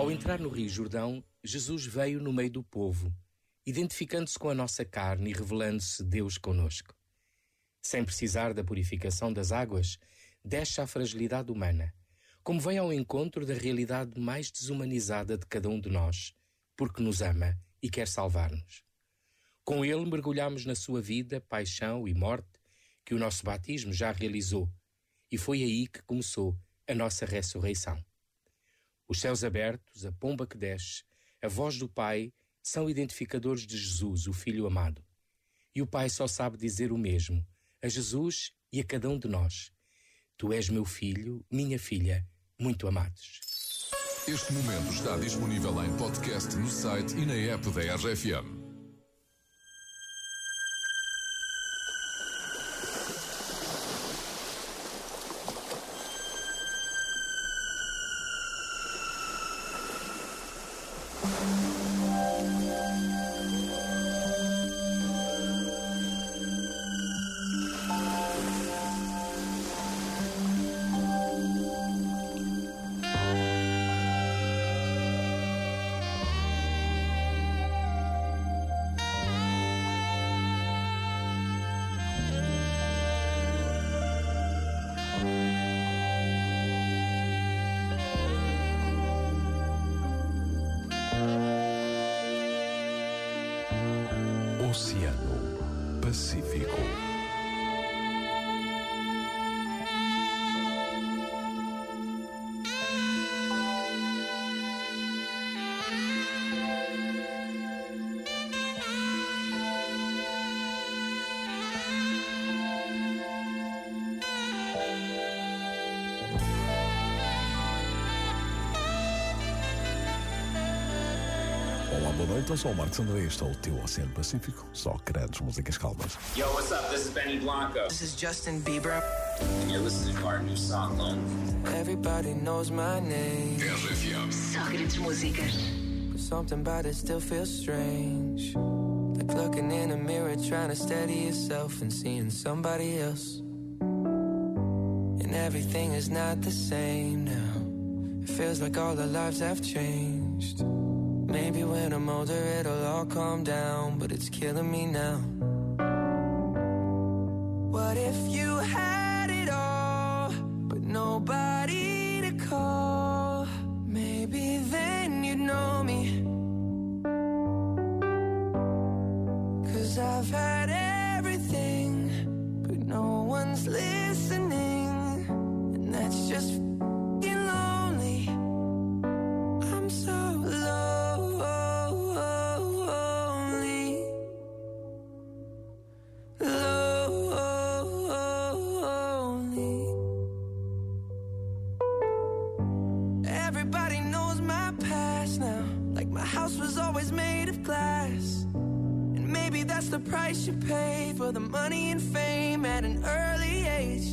Ao entrar no Rio Jordão, Jesus veio no meio do povo, identificando-se com a nossa carne e revelando-se Deus conosco. Sem precisar da purificação das águas, deixa a fragilidade humana, como vem ao encontro da realidade mais desumanizada de cada um de nós, porque nos ama e quer salvar-nos. Com ele mergulhamos na sua vida, paixão e morte, que o nosso batismo já realizou, e foi aí que começou a nossa ressurreição. Os céus abertos, a pomba que desce, a voz do Pai são identificadores de Jesus, o Filho amado. E o Pai só sabe dizer o mesmo a Jesus e a cada um de nós. Tu és meu filho, minha filha, muito amados. Este momento está disponível em podcast no site e na app da RFM. Oceano Pacífico. Olá, boa noite. Eu sou o Marcos André. Este é o teu Oceano Pacífico. Só grandes músicas calmas. Yo, what's up? This is Benny Blanco. This is Justin Bieber. And you're listening to our new song, Lonely. Everybody knows my name. RFM. Só grandes músicas. But something about it still feels strange. Like looking in a mirror, trying to steady yourself and seeing somebody else. And everything is not the same now. It feels like all our lives have changed. Maybe when I'm older, it'll all calm down, but it's killing me now. What if you had it all, but nobody to call? Maybe then you'd know me. Cause I've had everything, but no one's listening. And that's just my past now. Like my house was always made of glass. And maybe that's the price you pay for the money and fame at an early age.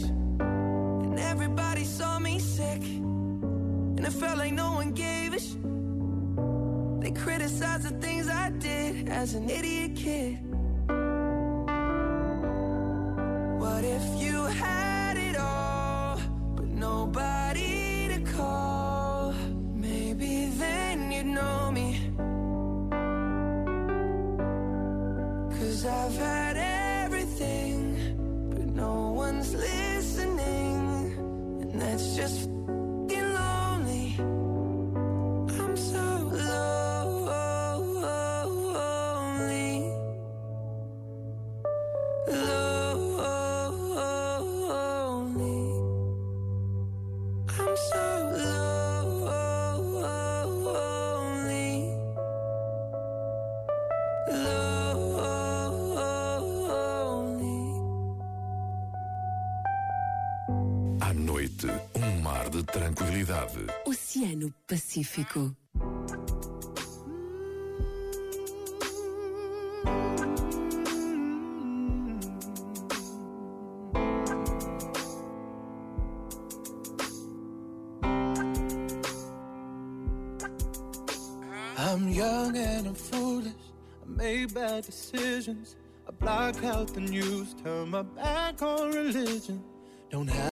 And everybody saw me sick. And it felt like no one gave a sh. They criticized the things I did as an idiot kid. What if you had Cause I've had everything, but no one's listening. And that's just lonely. I'm so lonely. Lonely. I'm so lonely. Lonely. Tranquilidade. Oceano Pacífico. I'm young and I'm foolish. I make bad decisions. I block out the news, turn my back on religion. Don't have